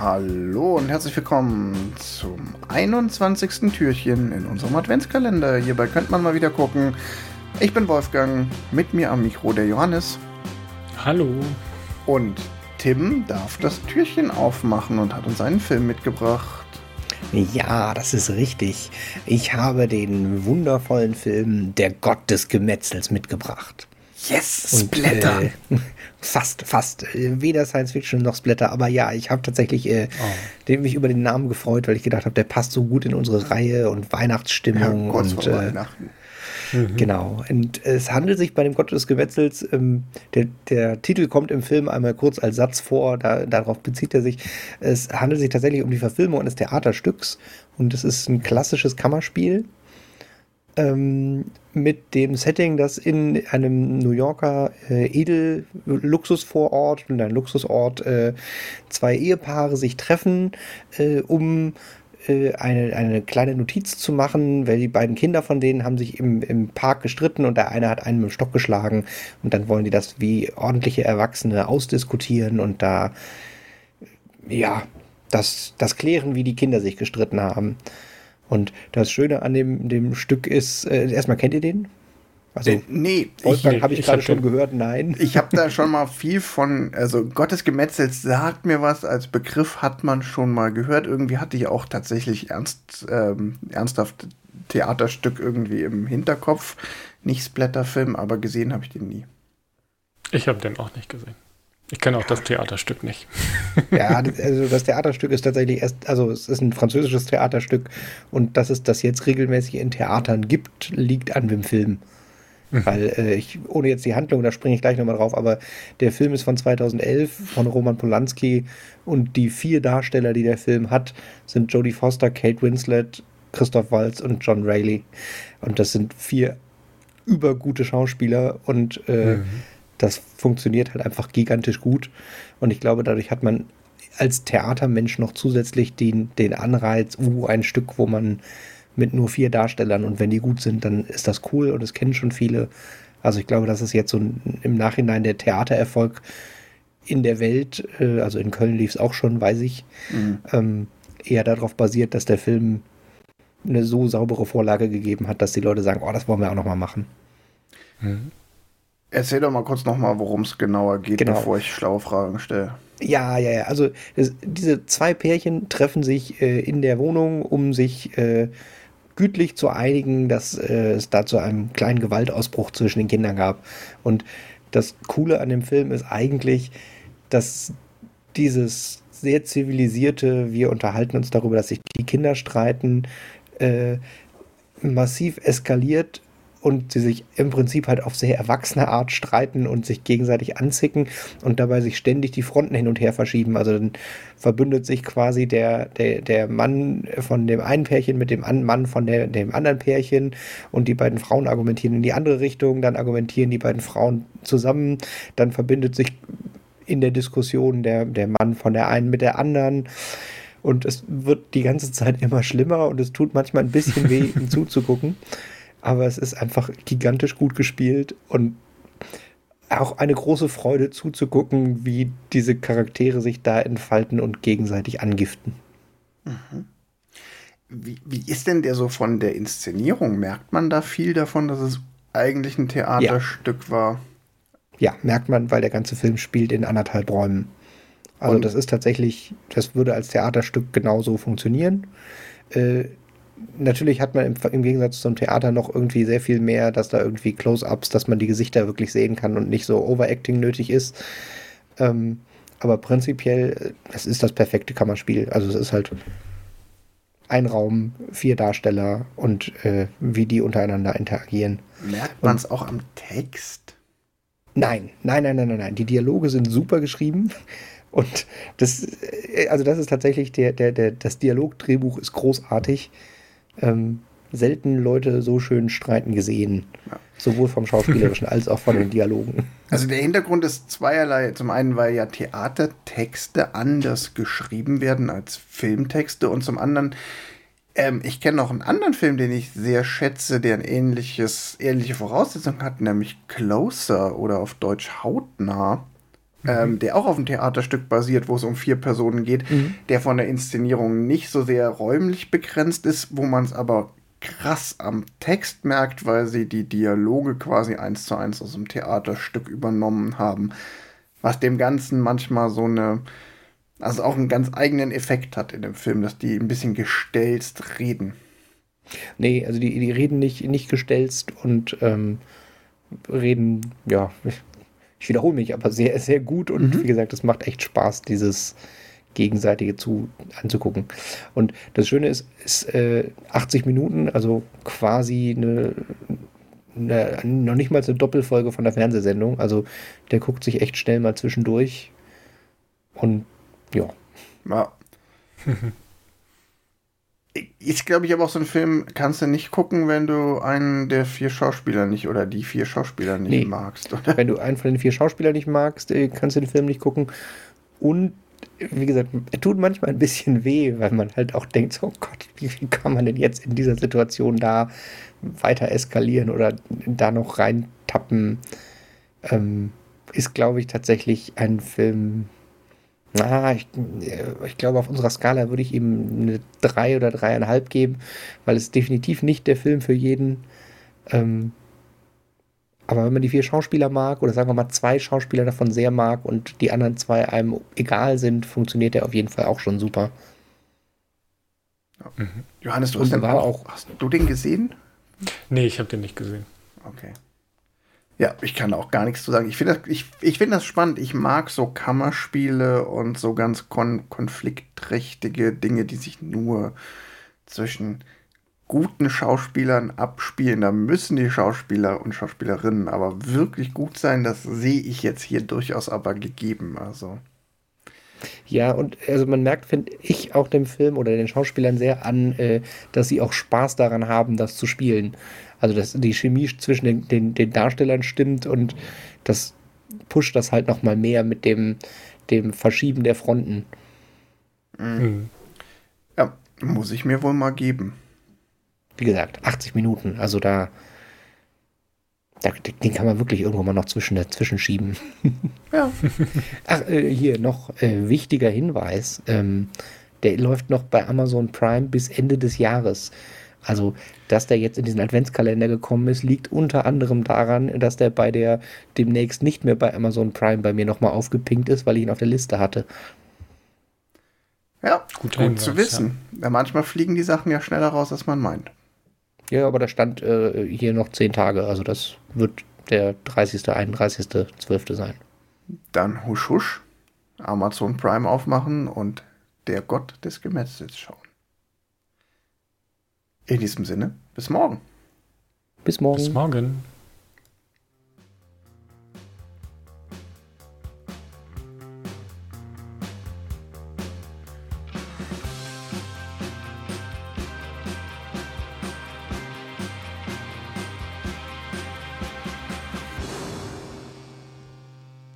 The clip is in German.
Hallo und herzlich willkommen zum 21. Türchen in unserem Adventskalender. Hierbei könnte man mal wieder gucken. Ich bin Wolfgang, mit mir am Mikro der Johannes. Hallo. Und Tim darf das Türchen aufmachen und hat uns einen Film mitgebracht. Ja, das ist richtig. Ich habe den wundervollen Film Der Gott des Gemetzels mitgebracht. Yes, Splatter. Äh, fast, fast. Weder Science Fiction noch Splatter, aber ja, ich habe tatsächlich äh, oh. mich über den Namen gefreut, weil ich gedacht habe, der passt so gut in unsere Reihe und Weihnachtsstimmung ja, und äh, Weihnachten. Mhm. Genau. Und es handelt sich bei dem Gott des Gemetzels, ähm, der, der, Titel kommt im Film einmal kurz als Satz vor, da, darauf bezieht er sich. Es handelt sich tatsächlich um die Verfilmung eines Theaterstücks und es ist ein klassisches Kammerspiel ähm, mit dem Setting, dass in einem New Yorker äh, Edel-Luxusvorort und einem Luxusort äh, zwei Ehepaare sich treffen, äh, um äh, eine, eine kleine Notiz zu machen, weil die beiden Kinder von denen haben sich im, im Park gestritten und der eine hat einen mit dem Stock geschlagen und dann wollen die das wie ordentliche Erwachsene ausdiskutieren und da ja, das, das klären, wie die Kinder sich gestritten haben. Und das Schöne an dem, dem Stück ist, äh, erstmal kennt ihr den? Also, äh, nee, Wolfgang habe ich, ich gerade schon gehört, nein. Ich habe da schon mal viel von, also Gottes Gemetzels sagt mir was, als Begriff hat man schon mal gehört. Irgendwie hatte ich auch tatsächlich ernst, ähm, ernsthaft Theaterstück irgendwie im Hinterkopf. Nicht Splatterfilm, aber gesehen habe ich den nie. Ich habe den auch nicht gesehen. Ich kenne auch das Theaterstück nicht. Ja, also das Theaterstück ist tatsächlich erst, also es ist ein französisches Theaterstück und dass es das jetzt regelmäßig in Theatern gibt, liegt an dem Film. Mhm. Weil äh, ich, ohne jetzt die Handlung, da springe ich gleich nochmal drauf, aber der Film ist von 2011 von Roman Polanski und die vier Darsteller, die der Film hat, sind Jodie Foster, Kate Winslet, Christoph Waltz und John Rayleigh. Und das sind vier übergute Schauspieler und äh, mhm das funktioniert halt einfach gigantisch gut. Und ich glaube, dadurch hat man als Theatermensch noch zusätzlich den, den Anreiz, uh, ein Stück, wo man mit nur vier Darstellern und wenn die gut sind, dann ist das cool und es kennen schon viele. Also ich glaube, das ist jetzt so ein, im Nachhinein der Theatererfolg in der Welt, äh, also in Köln lief es auch schon, weiß ich, mhm. ähm, eher darauf basiert, dass der Film eine so saubere Vorlage gegeben hat, dass die Leute sagen, oh, das wollen wir auch nochmal machen. Mhm. Erzähl doch mal kurz nochmal, worum es genauer geht, genau. bevor ich schlaue Fragen stelle. Ja, ja, ja. Also das, diese zwei Pärchen treffen sich äh, in der Wohnung, um sich äh, gütlich zu einigen, dass äh, es da zu einem kleinen Gewaltausbruch zwischen den Kindern gab. Und das Coole an dem Film ist eigentlich, dass dieses sehr zivilisierte, wir unterhalten uns darüber, dass sich die Kinder streiten, äh, massiv eskaliert und sie sich im Prinzip halt auf sehr erwachsene Art streiten und sich gegenseitig anzicken und dabei sich ständig die Fronten hin und her verschieben. Also dann verbündet sich quasi der, der, der Mann von dem einen Pärchen mit dem Mann von der, dem anderen Pärchen und die beiden Frauen argumentieren in die andere Richtung, dann argumentieren die beiden Frauen zusammen, dann verbindet sich in der Diskussion der, der Mann von der einen mit der anderen. Und es wird die ganze Zeit immer schlimmer und es tut manchmal ein bisschen weh, ihm zuzugucken aber es ist einfach gigantisch gut gespielt und auch eine große Freude zuzugucken, wie diese Charaktere sich da entfalten und gegenseitig angiften. Mhm. Wie, wie ist denn der so von der Inszenierung? Merkt man da viel davon, dass es eigentlich ein Theaterstück ja. war? Ja, merkt man, weil der ganze Film spielt in anderthalb Räumen. Also und? das ist tatsächlich, das würde als Theaterstück genauso funktionieren. Äh, natürlich hat man im, im, Gegensatz zum Theater noch irgendwie sehr viel mehr, dass da irgendwie Close-ups, dass man die Gesichter wirklich sehen kann und nicht so Overacting nötig ist. Ähm, aber prinzipiell, es ist das perfekte Kammerspiel. Also es ist halt ein Raum, vier Darsteller und äh, wie die untereinander interagieren. Merkt man es auch am Text? Nein, nein, nein, nein, nein, nein. Die Dialoge sind super geschrieben. Und das, äh, also das ist tatsächlich der, der, der, das Dialogdrehbuch ist großartig ähm, selten Leute so schön streiten gesehen. Ja. Sowohl vom Schauspielerischen als auch von den Dialogen. Also der Hintergrund ist zweierlei. Zum einen, weil ja Theatertexte anders geschrieben werden als Filmtexte und zum anderen, ähm, ich kenne noch einen anderen Film, den ich sehr schätze, der ein ähnliches, ähnliche Voraussetzungen hat, nämlich Closer oder auf Deutsch Hautnah. Ähm, der auch auf einem Theaterstück basiert, wo es um vier Personen geht, Mhm. der von der Inszenierung nicht so sehr räumlich begrenzt ist, wo man es aber krass am Text merkt, weil sie die Dialoge quasi eins zu eins aus dem Theaterstück übernommen haben. Was dem Ganzen manchmal so eine, also auch einen ganz eigenen Effekt hat in dem Film, dass die ein bisschen gestelzt reden. Nee, also die, die reden nicht, nicht gestelzt und ähm, reden, ja, ich wiederhole mich, aber sehr, sehr gut und Mhm. wie gesagt, es macht echt Spaß, dieses gegenseitige zu anzugucken. Und das Schöne ist, ist äh, 80 Minuten, also quasi eine, eine, noch nicht mal eine Doppelfolge von der Fernsehsendung. Also der guckt sich echt schnell mal zwischendurch. Und ja, Ja. Ist, glaube ich, aber auch so ein Film, kannst du nicht gucken, wenn du einen der vier Schauspieler nicht oder die vier Schauspieler nicht Nee. magst, oder? wenn du einen von den vier Schauspielern nicht magst, äh, kannst du den Film nicht gucken. Und wie gesagt, er tut manchmal ein bisschen weh, weil man halt auch denkt, so, oh Gott, wie, wie kann man denn jetzt in dieser Situation da weiter eskalieren oder da noch reintappen? Ähm, ist, glaube ich, tatsächlich ein Film. Na, ich, äh, ich glaube, auf unserer Skala würde ich ihm eine 3 oder 3,5 geben, weil es definitiv nicht der Film für jeden. Ähm, aber wenn man die vier Schauspieler mag, oder sagen wir mal zwei Schauspieler davon sehr mag und die anderen zwei einem egal sind, funktioniert der auf jeden Fall auch schon super. Johannes, du hast den war auch. Hast du den gesehen? Nee, ich habe den nicht gesehen. Okay. Ja, ich kann auch gar nichts zu sagen. Ich finde das, ich, ich find das spannend. Ich mag so Kammerspiele und so ganz kon konfliktträchtige Dinge, die sich nur zwischen guten Schauspielern abspielen. Da müssen die Schauspieler und Schauspielerinnen aber wirklich gut sein. Das sehe ich jetzt hier durchaus aber gegeben. Also. Ja, und also man merkt, finde ich, auch dem Film oder den Schauspielern sehr an, äh, dass sie auch Spaß daran haben, das zu spielen. Also dass die Chemie zwischen den, den, den Darstellern stimmt und das pusht das halt nochmal mehr mit dem, dem Verschieben der Fronten. Hm. Ja, muss ich mir wohl mal geben. Wie gesagt, 80 Minuten, also da, da den kann man wirklich irgendwo mal noch zwischen dazwischen schieben. Ja. Ach, äh, hier noch äh, wichtiger Hinweis. Ähm, der läuft noch bei Amazon Prime bis Ende des Jahres. Also, dass der jetzt in diesen Adventskalender gekommen ist, liegt unter anderem daran, dass der bei der demnächst nicht mehr bei Amazon Prime bei mir nochmal aufgepinkt ist, weil ich ihn auf der Liste hatte. Ja, gut Hinweis, zu wissen. Ja. manchmal fliegen die Sachen ja schneller raus, als man meint. Ja, aber da stand äh, hier noch 10 Tage. Also, das wird der 30., 31., 12. sein. Dann husch husch, Amazon Prime aufmachen und der Gott des Gemetzels schauen. In diesem Sinne, bis morgen. Bis morgen. Bis morgen.